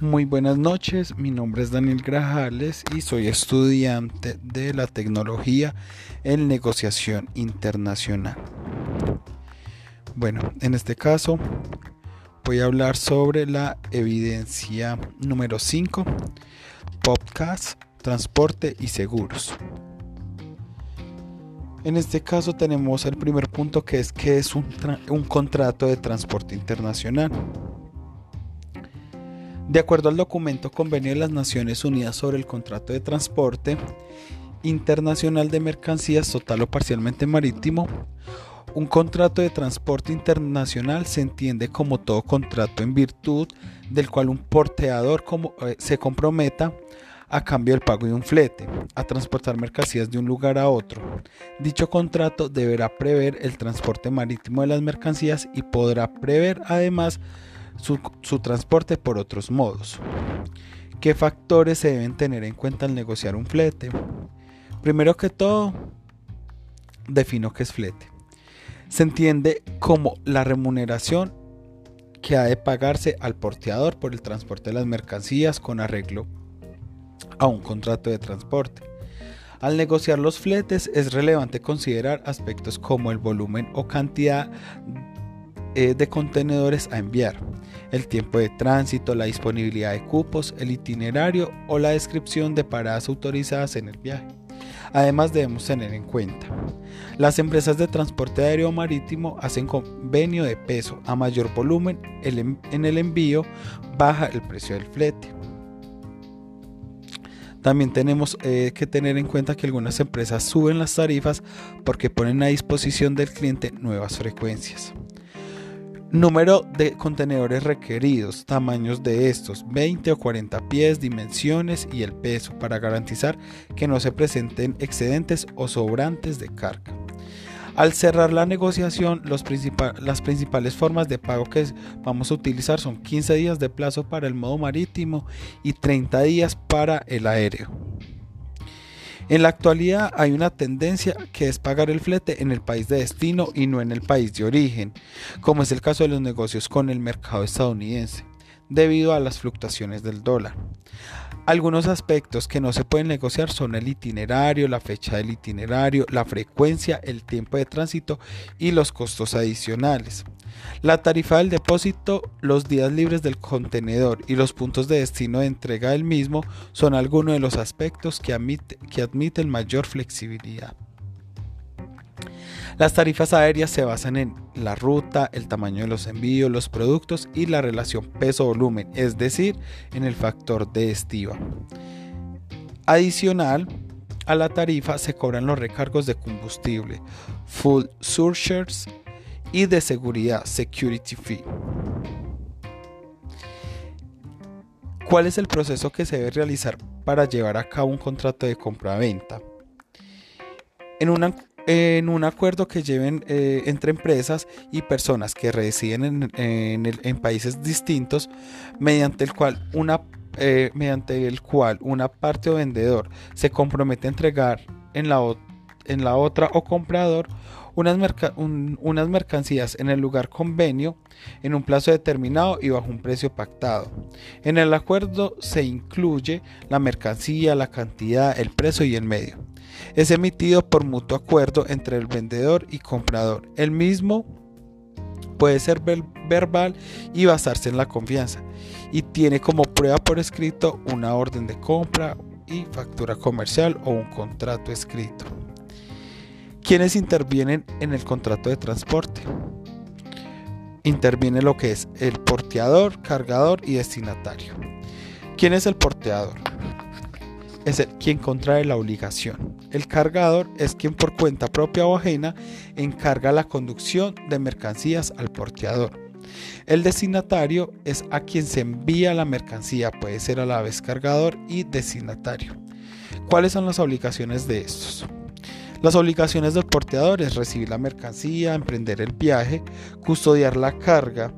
Muy buenas noches, mi nombre es Daniel Grajales y soy estudiante de la tecnología en negociación internacional. Bueno, en este caso voy a hablar sobre la evidencia número 5, podcast, transporte y seguros. En este caso tenemos el primer punto que es que es un, un contrato de transporte internacional. De acuerdo al documento Convenio de las Naciones Unidas sobre el Contrato de Transporte Internacional de Mercancías Total o Parcialmente Marítimo, un contrato de transporte internacional se entiende como todo contrato en virtud del cual un porteador eh, se comprometa a cambio del pago de un flete, a transportar mercancías de un lugar a otro. Dicho contrato deberá prever el transporte marítimo de las mercancías y podrá prever además su, transporte por otros modos. ¿Qué factores se deben tener en cuenta al negociar un flete? Primero que todo, defino qué es flete. Se entiende como la remuneración que ha de pagarse al porteador por el transporte de las mercancías con arreglo a un contrato de transporte. Al negociar los fletes es relevante considerar aspectos como el volumen o cantidad eh, de contenedores a enviar, el tiempo de tránsito, la disponibilidad de cupos, el itinerario o la descripción de paradas autorizadas en el viaje. Además debemos tener en cuenta, las empresas de transporte aéreo marítimo hacen convenio de peso a mayor volumen en el envío baja el precio del flete. También tenemos eh, que tener en cuenta que algunas empresas suben las tarifas porque ponen a disposición del cliente nuevas frecuencias. Número de contenedores requeridos, tamaños de estos, 20 o 40 pies, dimensiones y el peso para garantizar que no se presenten excedentes o sobrantes de carga. Al cerrar la negociación, las principales formas de pago que vamos a utilizar son 15 días de plazo para el modo marítimo y 30 días para el aéreo. En la actualidad hay una tendencia que es pagar el flete en el país de destino y no en el país de origen, como es el caso de los negocios con el mercado estadounidense, debido a las fluctuaciones del dólar. Algunos aspectos que no se pueden negociar son el itinerario, la fecha del itinerario, la frecuencia, el tiempo de tránsito y los costos adicionales. La tarifa del depósito, los días libres del contenedor y los puntos de destino de entrega del mismo son algunos de los aspectos que, admiten mayor flexibilidad. Las tarifas aéreas se basan en la ruta, el tamaño de los envíos, los productos y la relación peso-volumen, es decir, en el factor de estiva. Adicional a la tarifa se cobran los recargos de combustible, full surcharges y de seguridad, security fee. ¿Cuál es el proceso que se debe realizar para llevar a cabo un contrato de compra-venta? En, en, un acuerdo que lleven eh, entre empresas y personas que residen en, países distintos, mediante el cual una eh, mediante el cual una parte o vendedor se compromete a entregar en la, en la otra o comprador unas, mercancías en el lugar convenio en un plazo determinado y bajo un precio pactado. En el acuerdo se incluye la mercancía, la cantidad, el precio y el medio. Es emitido por mutuo acuerdo entre el vendedor y comprador. El mismo puede ser verbal y basarse en la confianza y tiene como prueba por escrito una orden de compra y factura comercial o un contrato escrito. ¿Quiénes intervienen en el contrato de transporte? Interviene lo que es el porteador, cargador y destinatario. ¿Quién es el porteador? Es el quien contrae la obligación. El cargador es quien por cuenta propia o ajena encarga la conducción de mercancías al porteador. El destinatario es a quien se envía la mercancía, puede ser a la vez cargador y destinatario. ¿Cuáles son las obligaciones de estos? Las obligaciones del porteador es recibir la mercancía, emprender el viaje, custodiar la carga,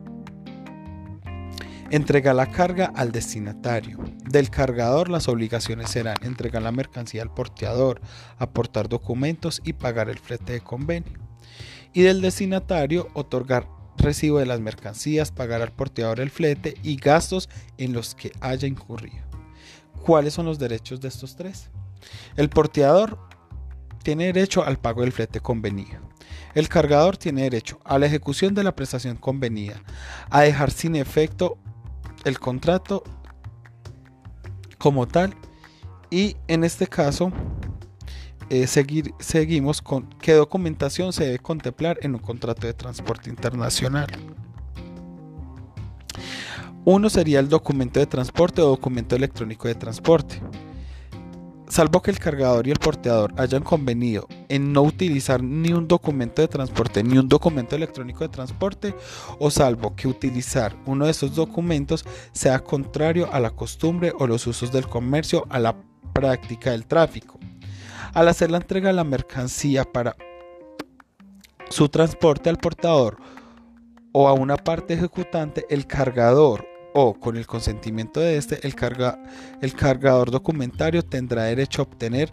entregar la carga al destinatario. Del cargador las obligaciones serán entregar la mercancía al porteador, aportar documentos y pagar el flete de convenio. Y del destinatario otorgar recibo de las mercancías, pagar al porteador el flete y gastos en los que haya incurrido. ¿Cuáles son los derechos de estos tres? El porteador tiene derecho al pago del flete convenido. El cargador tiene derecho a la ejecución de la prestación convenida, a dejar sin efecto el contrato como tal y en este caso eh, seguimos con qué documentación se debe contemplar en un contrato de transporte internacional. Uno sería el documento de transporte o documento electrónico de transporte. Salvo que el cargador y el porteador hayan convenido en no utilizar ni un documento de transporte ni un documento electrónico de transporte, o salvo que utilizar uno de esos documentos sea contrario a la costumbre o los usos del comercio, a la práctica del tráfico. Al hacer la entrega de la mercancía para su transporte al portador o a una parte ejecutante, el cargador o con el consentimiento de este, el, carga, el cargador documentario tendrá derecho a obtener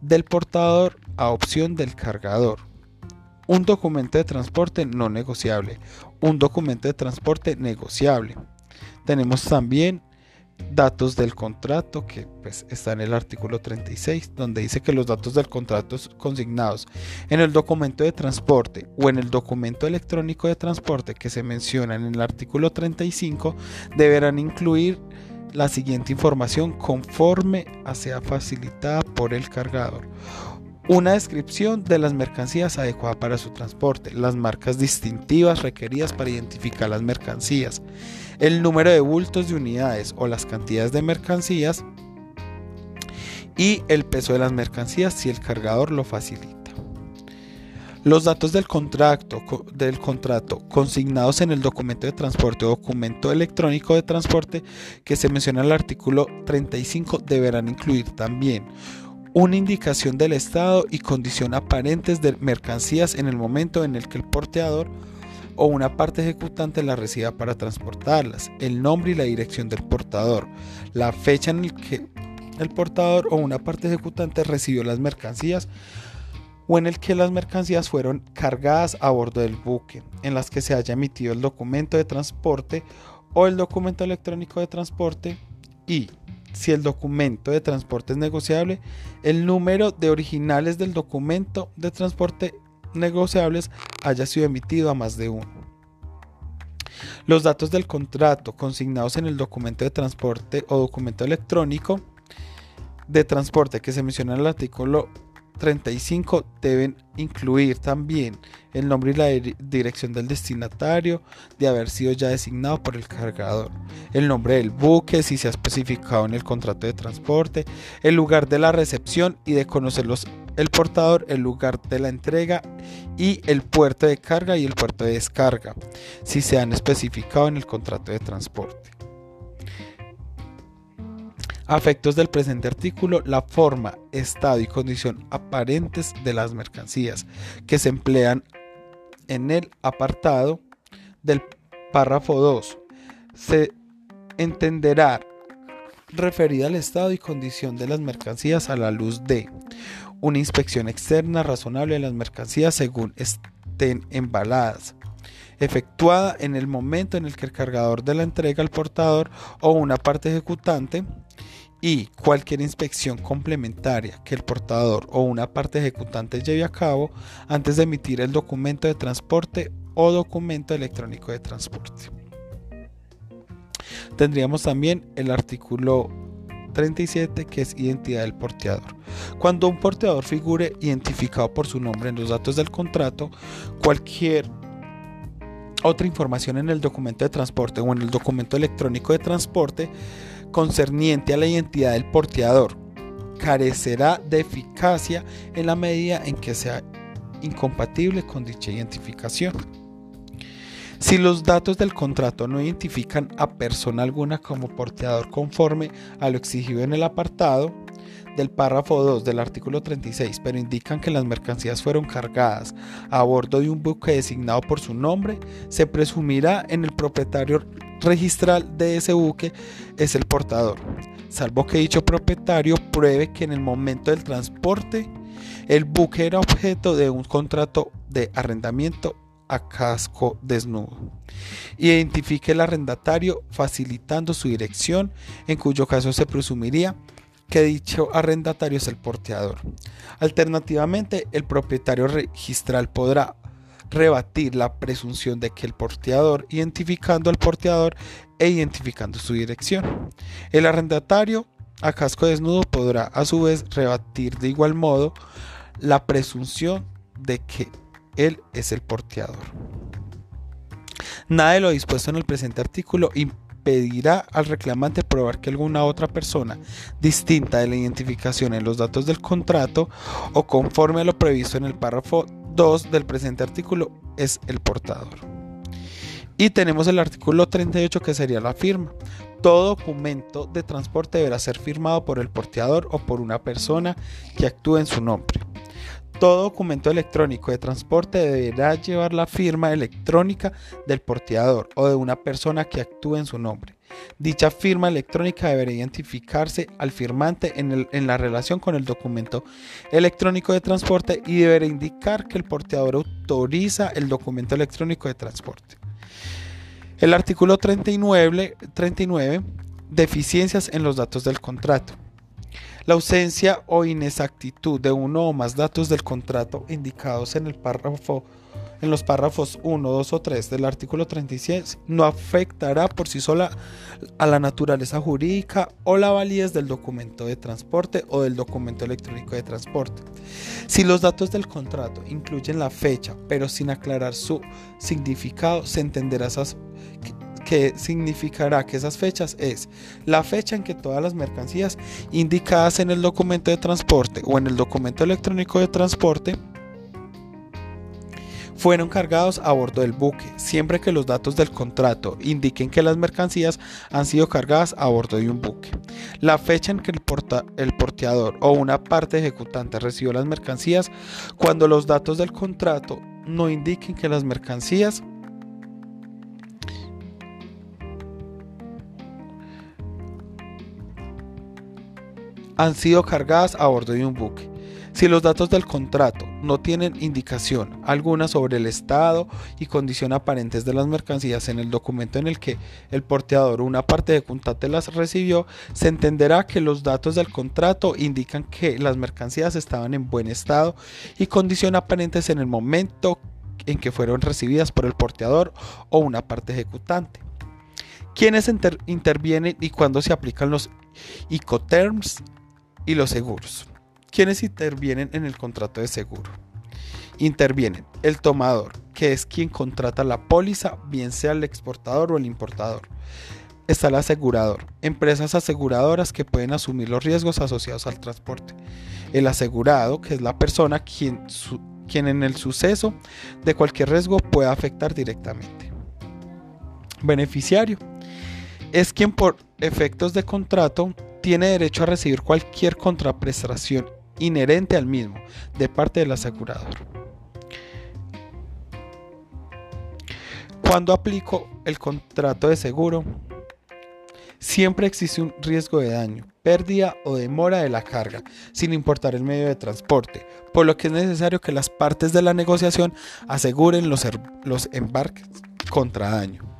del portador a opción del cargador. Un documento de transporte no negociable. Un documento de transporte negociable. Tenemos también datos del contrato que pues, está en el artículo 36 donde dice que los datos del contrato consignados en el documento de transporte o en el documento electrónico de transporte que se mencionan en el artículo 35 deberán incluir la siguiente información conforme sea facilitada por el cargador una descripción de las mercancías adecuada para su transporte, las marcas distintivas requeridas para identificar las mercancías, el número de bultos de unidades o las cantidades de mercancías y el peso de las mercancías si el cargador lo facilita. Los datos del contrato, del contrato consignados en el documento de transporte o documento electrónico de transporte que se menciona en el artículo 35 deberán incluir también una indicación del estado y condición aparentes de mercancías en el momento en el que el porteador o una parte ejecutante la reciba para transportarlas, el nombre y la dirección del portador, la fecha en la que el portador o una parte ejecutante recibió las mercancías o en el que las mercancías fueron cargadas a bordo del buque, en las que se haya emitido el documento de transporte o el documento electrónico de transporte y, si el documento de transporte es negociable, el número de originales del documento de transporte negociables haya sido emitido a más de uno. Los datos del contrato consignados en el documento de transporte o documento electrónico de transporte que se menciona en el artículo 35 deben incluir también el nombre y la dirección del destinatario de haber sido ya designado por el cargador, el nombre del buque si se ha especificado en el contrato de transporte, el lugar de la recepción y de conocerlos el portador, el lugar de la entrega y el puerto de carga y el puerto de descarga, si se han especificado en el contrato de transporte. A efectos del presente artículo, la forma, estado y condición aparentes de las mercancías que se emplean en el apartado del párrafo 2 se entenderá referida al estado y condición de las mercancías a la luz de una inspección externa razonable de las mercancías según estén embaladas, efectuada en el momento en el que el cargador de la entrega al portador o una parte ejecutante y cualquier inspección complementaria que el portador o una parte ejecutante lleve a cabo antes de emitir el documento de transporte o documento electrónico de transporte. Tendríamos también el artículo 37 que es identidad del porteador. Cuando un porteador figure identificado por su nombre en los datos del contrato, cualquier otra información en el documento de transporte o en el documento electrónico de transporte concerniente a la identidad del porteador carecerá de eficacia en la medida en que sea incompatible con dicha identificación. Si los datos del contrato no identifican a persona alguna como porteador conforme a lo exigido en el apartado, del párrafo 2 del artículo 36, pero indican que las mercancías fueron cargadas a bordo de un buque designado por su nombre, se presumirá en el propietario registral de ese buque es el portador, salvo que dicho propietario pruebe que en el momento del transporte el buque era objeto de un contrato de arrendamiento a casco desnudo. Identifique el arrendatario facilitando su dirección, en cuyo caso se presumiría que dicho arrendatario es el porteador. Alternativamente, el propietario registral podrá rebatir la presunción de que el porteador, identificando al porteador e identificando su dirección. El arrendatario a casco desnudo podrá a su vez rebatir de igual modo la presunción de que él es el porteador. Nada de lo dispuesto en el presente artículo impedirá al reclamante probar que alguna otra persona distinta de la identificación en los datos del contrato o conforme a lo previsto en el párrafo 2 del presente artículo es el portador. Y tenemos el artículo 38 que sería la firma. Todo documento de transporte deberá ser firmado por el porteador o por una persona que actúe en su nombre. Todo documento electrónico de transporte deberá llevar la firma electrónica del porteador o de una persona que actúe en su nombre. Dicha firma electrónica deberá identificarse al firmante en, la relación con el documento electrónico de transporte y deberá indicar que el porteador autoriza el documento electrónico de transporte. El artículo 39, 39 deficiencias en los datos del contrato. La ausencia o inexactitud de uno o más datos del contrato indicados en el párrafo en los párrafos 1, 2 o 3 del artículo 36 no afectará por sí sola a la naturaleza jurídica o la validez del documento de transporte o del documento electrónico de transporte. Si los datos del contrato incluyen la fecha, pero sin aclarar su significado, se entenderá que significará que esas fechas es la fecha en que todas las mercancías indicadas en el documento de transporte o en el documento electrónico de transporte fueron cargados a bordo del buque, siempre que los datos del contrato indiquen que las mercancías han sido cargadas a bordo de un buque. La fecha en que el, el porteador o una parte ejecutante recibió las mercancías cuando los datos del contrato no indiquen que las mercancías han sido cargadas a bordo de un buque. Si los datos del contrato no tienen indicación alguna sobre el estado y condición aparentes de las mercancías en el documento en el que el porteador o una parte de contrato las recibió, se entenderá que los datos del contrato indican que las mercancías estaban en buen estado y condición aparentes en el momento en que fueron recibidas por el porteador o una parte ejecutante. ¿Quiénes intervienen y cuándo se aplican los Icoterms y los seguros. ¿Quiénes intervienen en el contrato de seguro? Intervienen el tomador, que es quien contrata la póliza, bien sea el exportador o el importador. Está el asegurador, empresas aseguradoras que pueden asumir los riesgos asociados al transporte. El asegurado, que es la persona quien, quien en el suceso de cualquier riesgo pueda afectar directamente. Beneficiario, es quien por efectos de contrato tiene derecho a recibir cualquier contraprestación inherente al mismo de parte del asegurador. Cuando aplico el contrato de seguro, siempre existe un riesgo de daño, pérdida o demora de la carga, sin importar el medio de transporte, por lo que es necesario que las partes de la negociación aseguren los, los embarques contra daño,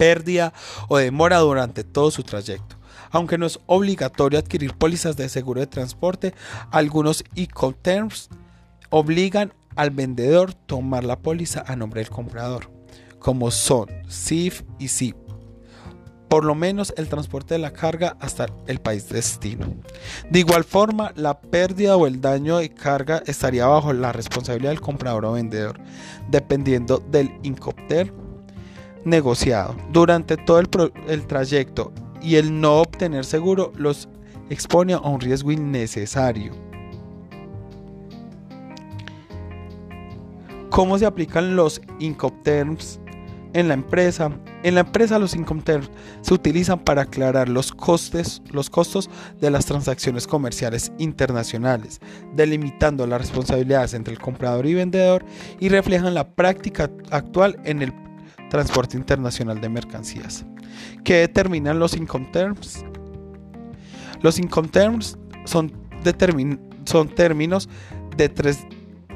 pérdida o demora durante todo su trayecto. Aunque no es obligatorio adquirir pólizas de seguro de transporte, algunos Ecoterms obligan al vendedor tomar la póliza a nombre del comprador, como son SIF y SIP. Por lo menos el transporte de la carga hasta el país de destino. De igual forma, la pérdida o el daño de carga estaría bajo la responsabilidad del comprador o vendedor, dependiendo del Incopter negociado. Durante todo el, el trayecto y el no obtener seguro los expone a un riesgo innecesario. ¿Cómo se aplican los Incoterms en la empresa? En la empresa los Incoterms se utilizan para aclarar los, costes, los costos de las transacciones comerciales internacionales, delimitando las responsabilidades entre el comprador y vendedor y reflejan la práctica actual en el transporte internacional de mercancías. ¿Qué determinan los Incoterms? Los Incoterms son, son términos de tres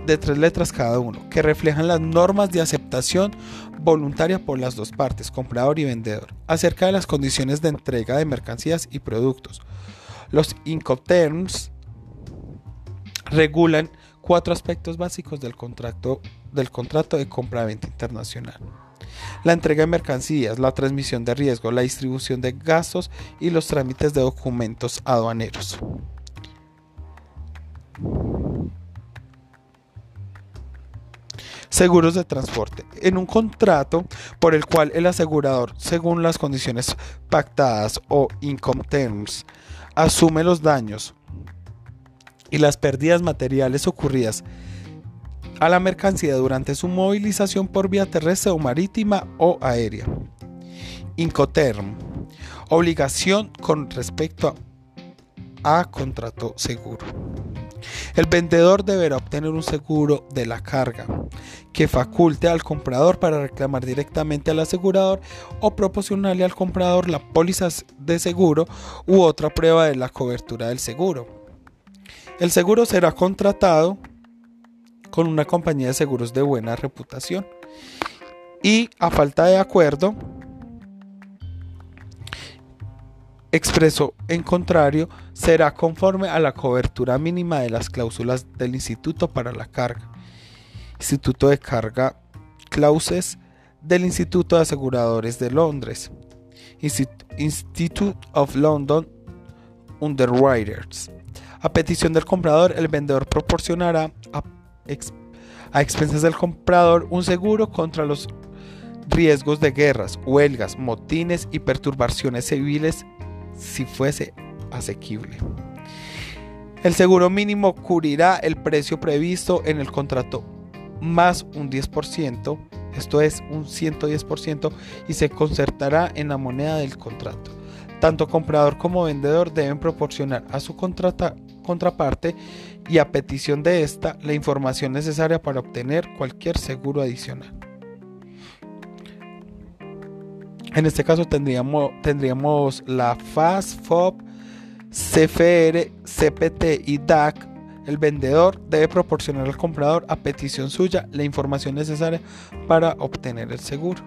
de tres letras cada uno, que reflejan las normas de aceptación voluntaria por las dos partes, comprador y vendedor, acerca de las condiciones de entrega de mercancías y productos. Los Incoterms regulan cuatro aspectos básicos del contrato, del contrato de compra-venta internacional. La entrega de mercancías, la transmisión de riesgo, la distribución de gastos y los trámites de documentos aduaneros. Seguros de transporte. En un contrato por el cual el asegurador, según las condiciones pactadas o income terms, asume los daños y las pérdidas materiales ocurridas a la mercancía durante su movilización por vía terrestre o marítima o aérea. Incoterm. Obligación con respecto a, contrato seguro. El vendedor deberá obtener un seguro de la carga que faculte al comprador para reclamar directamente al asegurador o proporcionarle al comprador la póliza de seguro u otra prueba de la cobertura del seguro. El seguro será contratado con una compañía de seguros de buena reputación. Y a falta de acuerdo expreso en contrario será conforme a la cobertura mínima de las cláusulas del Instituto para la Carga, Instituto de Carga Clauses del Instituto de Aseguradores de Londres, Institute of London Underwriters. A petición del comprador, el vendedor proporcionará a, a expensas del comprador un seguro contra los riesgos de guerras, huelgas, motines y perturbaciones civiles si fuese asequible. El seguro mínimo cubrirá el precio previsto en el contrato más un 10%, esto es un 110%, y se concertará en la moneda del contrato. Tanto comprador como vendedor deben proporcionar a su contraparte y a petición de esta la información necesaria para obtener cualquier seguro adicional. En este caso tendríamos, tendríamos la FAS, FOB, CFR, CPT y DAC. El vendedor debe proporcionar al comprador a petición suya la información necesaria para obtener el seguro.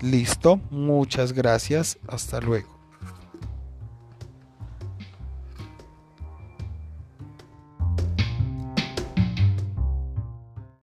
Listo, muchas gracias, hasta luego.